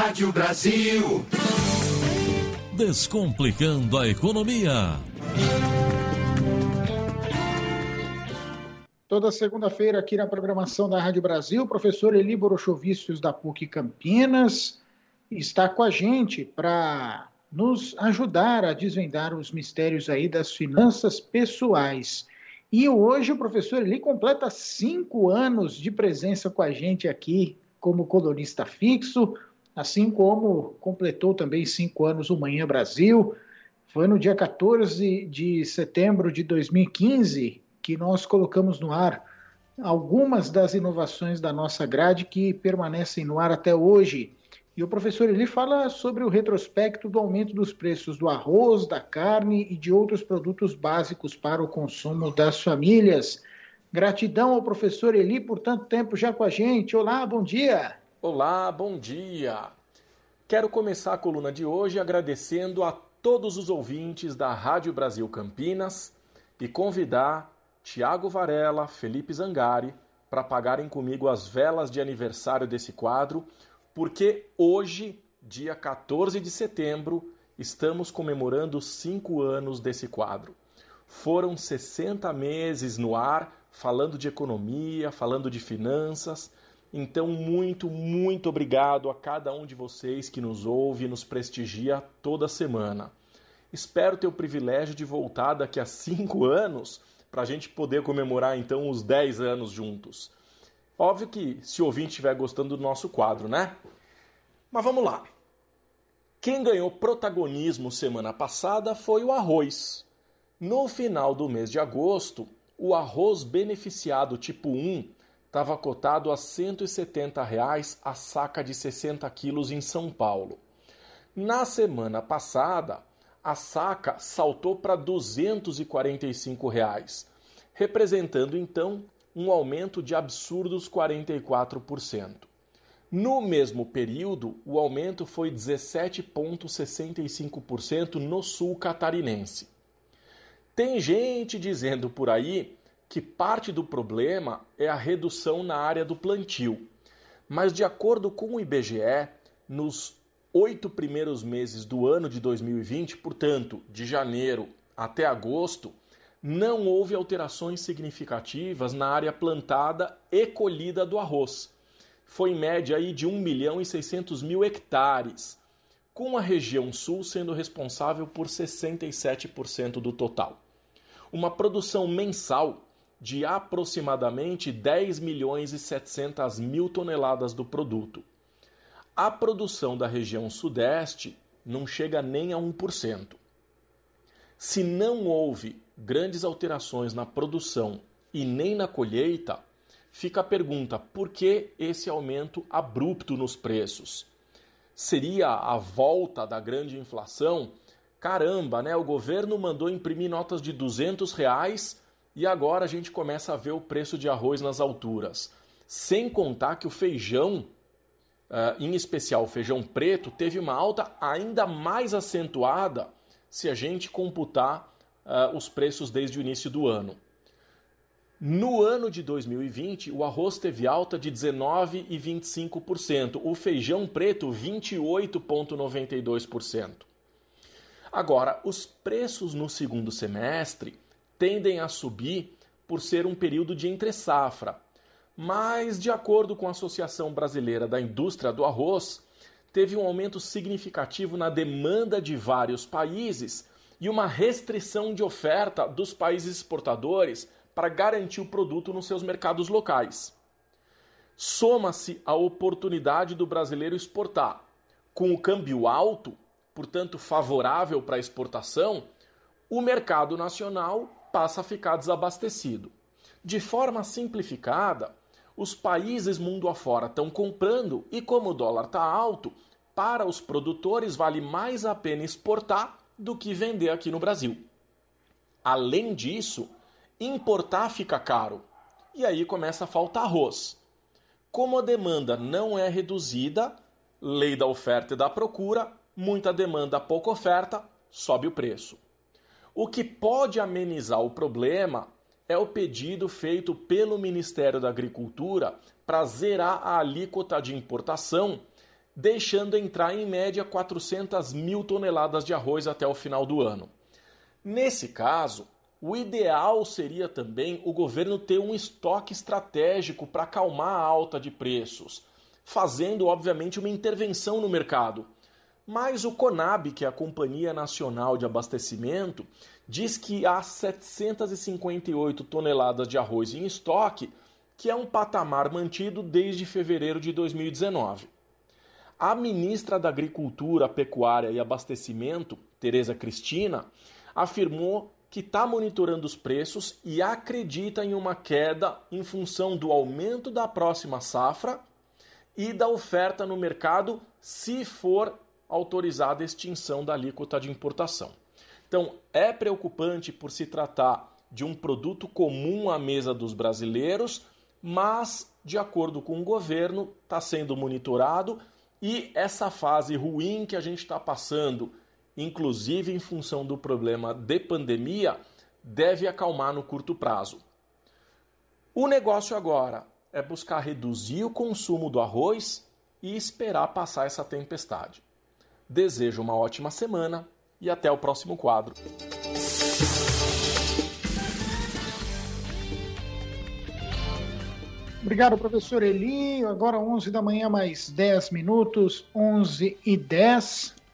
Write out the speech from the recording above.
Rádio Brasil. Descomplicando a economia. Toda segunda-feira aqui na programação da Rádio Brasil, o professor Eli Borochovicius da PUC Campinas está com a gente para nos ajudar a desvendar os mistérios aí das finanças pessoais. E hoje o professor Eli completa cinco anos de presença com a gente aqui como colunista fixo, assim como completou também cinco anos o Manhã Brasil. Foi no dia 14 de setembro de 2015 que nós colocamos no ar algumas das inovações da nossa grade que permanecem no ar até hoje. E o professor ele fala sobre o retrospecto do aumento dos preços do arroz, da carne e de outros produtos básicos para o consumo das famílias. Gratidão ao professor Eli por tanto tempo já com a gente. Olá, bom dia. Olá, bom dia. Quero começar a coluna de hoje agradecendo a todos os ouvintes da Rádio Brasil Campinas e convidar Tiago Varela, Felipe Zangari para pagarem comigo as velas de aniversário desse quadro porque hoje, dia 14 de setembro, estamos comemorando cinco anos desse quadro. Foram 60 meses no ar, falando de economia, falando de finanças. Então, muito, muito obrigado a cada um de vocês que nos ouve e nos prestigia toda semana. Espero ter o privilégio de voltar daqui a cinco anos para a gente poder comemorar então os 10 anos juntos. Óbvio que se o ouvinte estiver gostando do nosso quadro, né? Mas vamos lá. Quem ganhou protagonismo semana passada foi o arroz. No final do mês de agosto, o arroz beneficiado tipo 1 estava cotado a 170 reais a saca de 60 quilos em São Paulo. Na semana passada, a saca saltou para 245 reais, representando então um aumento de absurdos 44%. No mesmo período, o aumento foi 17,65% no sul catarinense. Tem gente dizendo por aí que parte do problema é a redução na área do plantio, mas de acordo com o IBGE, nos oito primeiros meses do ano de 2020, portanto, de janeiro até agosto, não houve alterações significativas na área plantada e colhida do arroz. Foi em média aí de 1 milhão e 600 mil hectares, com a região sul sendo responsável por 67% do total. Uma produção mensal de aproximadamente 10 milhões e 700 mil toneladas do produto. A produção da região sudeste não chega nem a 1%. Se não houve grandes alterações na produção e nem na colheita, fica a pergunta: por que esse aumento abrupto nos preços? Seria a volta da grande inflação? Caramba, né? O governo mandou imprimir notas de 200 reais e agora a gente começa a ver o preço de arroz nas alturas. Sem contar que o feijão uh, em especial o feijão preto, teve uma alta ainda mais acentuada se a gente computar uh, os preços desde o início do ano. No ano de 2020, o arroz teve alta de 19,25%, o feijão preto 28,92%. Agora, os preços no segundo semestre tendem a subir por ser um período de entre-safra, mas, de acordo com a Associação Brasileira da Indústria do Arroz, teve um aumento significativo na demanda de vários países e uma restrição de oferta dos países exportadores para garantir o produto nos seus mercados locais. Soma-se a oportunidade do brasileiro exportar. Com o câmbio alto, portanto favorável para a exportação, o mercado nacional passa a ficar desabastecido. De forma simplificada, os países mundo afora estão comprando e como o dólar está alto, para os produtores vale mais a pena exportar do que vender aqui no Brasil. Além disso, importar fica caro e aí começa a faltar arroz. Como a demanda não é reduzida, lei da oferta e da procura, muita demanda, pouca oferta, sobe o preço. O que pode amenizar o problema é o pedido feito pelo Ministério da Agricultura para zerar a alíquota de importação deixando entrar em média 400 mil toneladas de arroz até o final do ano. Nesse caso, o ideal seria também o governo ter um estoque estratégico para acalmar a alta de preços, fazendo, obviamente, uma intervenção no mercado. Mas o Conab, que é a Companhia Nacional de Abastecimento, diz que há 758 toneladas de arroz em estoque, que é um patamar mantido desde fevereiro de 2019. A ministra da Agricultura, Pecuária e Abastecimento, Tereza Cristina, afirmou que está monitorando os preços e acredita em uma queda em função do aumento da próxima safra e da oferta no mercado se for autorizada a extinção da alíquota de importação. Então, é preocupante por se tratar de um produto comum à mesa dos brasileiros, mas, de acordo com o governo, está sendo monitorado e essa fase ruim que a gente está passando, inclusive em função do problema de pandemia, deve acalmar no curto prazo. O negócio agora é buscar reduzir o consumo do arroz e esperar passar essa tempestade. Desejo uma ótima semana e até o próximo quadro. Obrigado, professor Eli. Agora 11 da manhã, mais 10 minutos, 11 e 10.